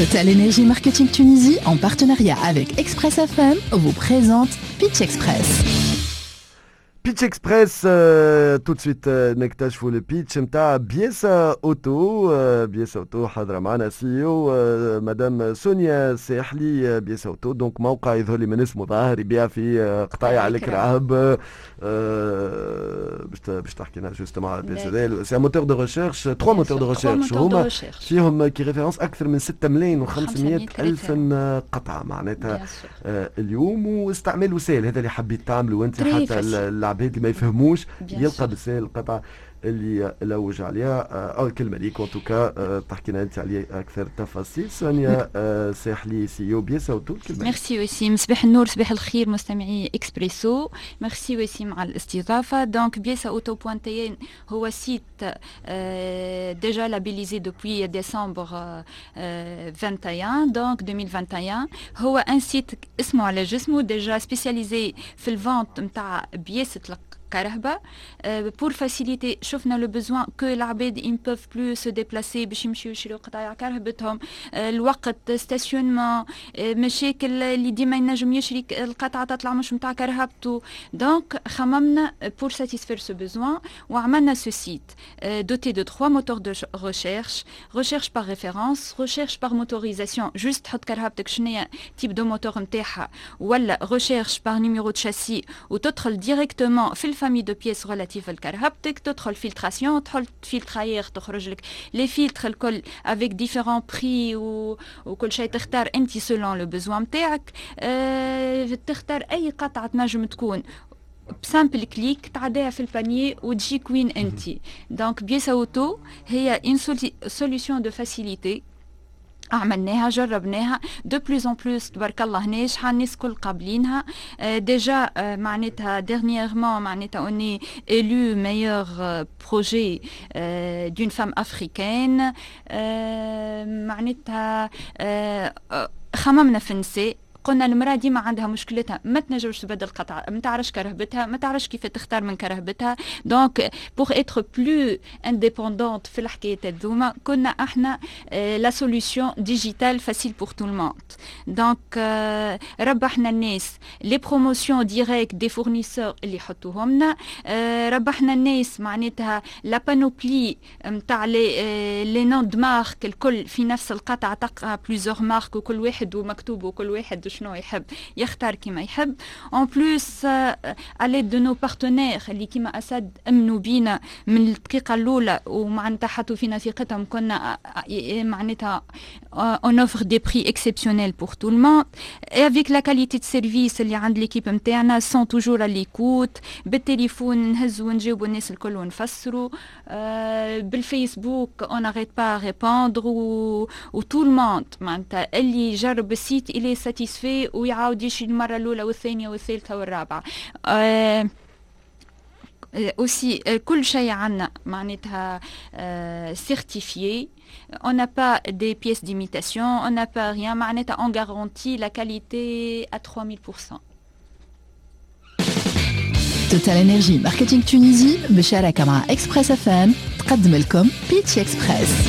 Total Énergie Marketing Tunisie, en partenariat avec Express FM, vous présente Pitch Express. Pitch Express tout de suite نكتشفوا ال pitch نتاع Biessa Auto Biessa Auto حاضره معنا CEO madame سونيا ساحلي Biessa Auto donc موقع يظهر لي من اسمه ظاهر يبيع في قطايع الكراهب باش باش تحكي لنا justement على Biessa c'est moteur de recherche trois moteurs de recherche هما فيهم que références أكثر من 6 ملايين و500 الف قطعه معناتها اليوم واستعمال وسائل. هذا اللي حبيت تعملوا أنت حتى العباد اللي ما يفهموش يلقى بالسهل القطعه اللي لوج عليها. أو الكلمة ليك en tout cas تحكي لنا أنت عليه أكثر تفاصيل. سونيا ساحلي CEO Biessa Auto merci وسيم صباح النور صباح الخير مستمعي إكسبريسو. ميرسي وسيم على الاستضافة. donc Biessa Auto point tn هو site déjà labellisé depuis décembre 21 donc 2021 هو un site اسمه على جسمه déjà spécialisé في ال vente نتاع pièces كراهب pour faciliter شفنا le besoin que العباد on peut plus se déplacer باش يمشيو يشريو قطايع كرهبتهم. الوقت stationnement مشاكل اللي ديما ينجم يشري القطعة تطلع مش نتاع كرهبته. donc خممنا pour satisfaire ce besoin وعملنا ce site doté de trois moteurs de recherche recherche par référence recherche par motorisation juste تحط كرهبتك شنو type de moteur نتاعها ولا recherche par numéro de châssis وتدخل ديريكتومون في famille de pièces relatives الكرهبتك تدخل فلتراسيون تدخل تفلتراير تخرج لك لي فيلتر الكل افيك ديفيرون بري وكل شيء تختار انت سولون لو بوزوان نتاعك أه تختار اي قطعه تنجم تكون بسامبل كليك تعديها في البانيي وتجيك وين انت دونك بيس اوتو هي ان سوليسيون دو فاسيليتي عملناها جربناها. دو بلوز اون بلوس تبارك الله ناجحه الناس كل قابلينها. ديجا معناتها ديرنييرمون معناتها اوني ألو ميور بروجي دون فام افريكان معناتها خممنا في النساء. قلنا المرأة ديما عندها مشكلتها ما تنجمش تبدل قطعة ما تعرفش كرهبتها ما تعرفش كيف تختار من كرهبتها. donc pour être plus indépendante في الحكايات هذوما كنا إحنا la solution digitale facile pour tout le monde donc ربحنا الناس les promotions directes des fournisseurs اللي يحطوهم لنا ربحنا الناس معناتها la panoplie نتاع les noms de marques الكل في نفس القطعة تقع plusieurs marques وكل واحد ومكتوب وكل واحد شنو يحب يختار كيما يحب en plus على de nos partenaires اللي كيما اسد امنوا بينا من الدقيقه الاولى ومعناتها حطوا فينا ثقتهم كنا معناتها une offre de prix exceptionnelle pour tout le monde avec la qualité de service اللي عند l'équipe نتاعنا sont toujours à l'écoute بالتليفون نهزوا ونجاوبوا الناس الكل ونفسروا بالفيسبوك on arrête pas répondre à tout le monde معناتها اللي جرب السيت الي ساتيسفي في ويعاود يشي المرة الأولى والثانية والثالثة والرابعة أه aussi كل شيء عندنا معناتها certifié on n'a pas des pièces d'imitation on n'a pas rien معناتها on garantit la qualité à 3000% توتال انرجي ماركتينغ تونيزي بشراكه مع اكسبريس اف ام تقدم لكم بيتش اكسبريس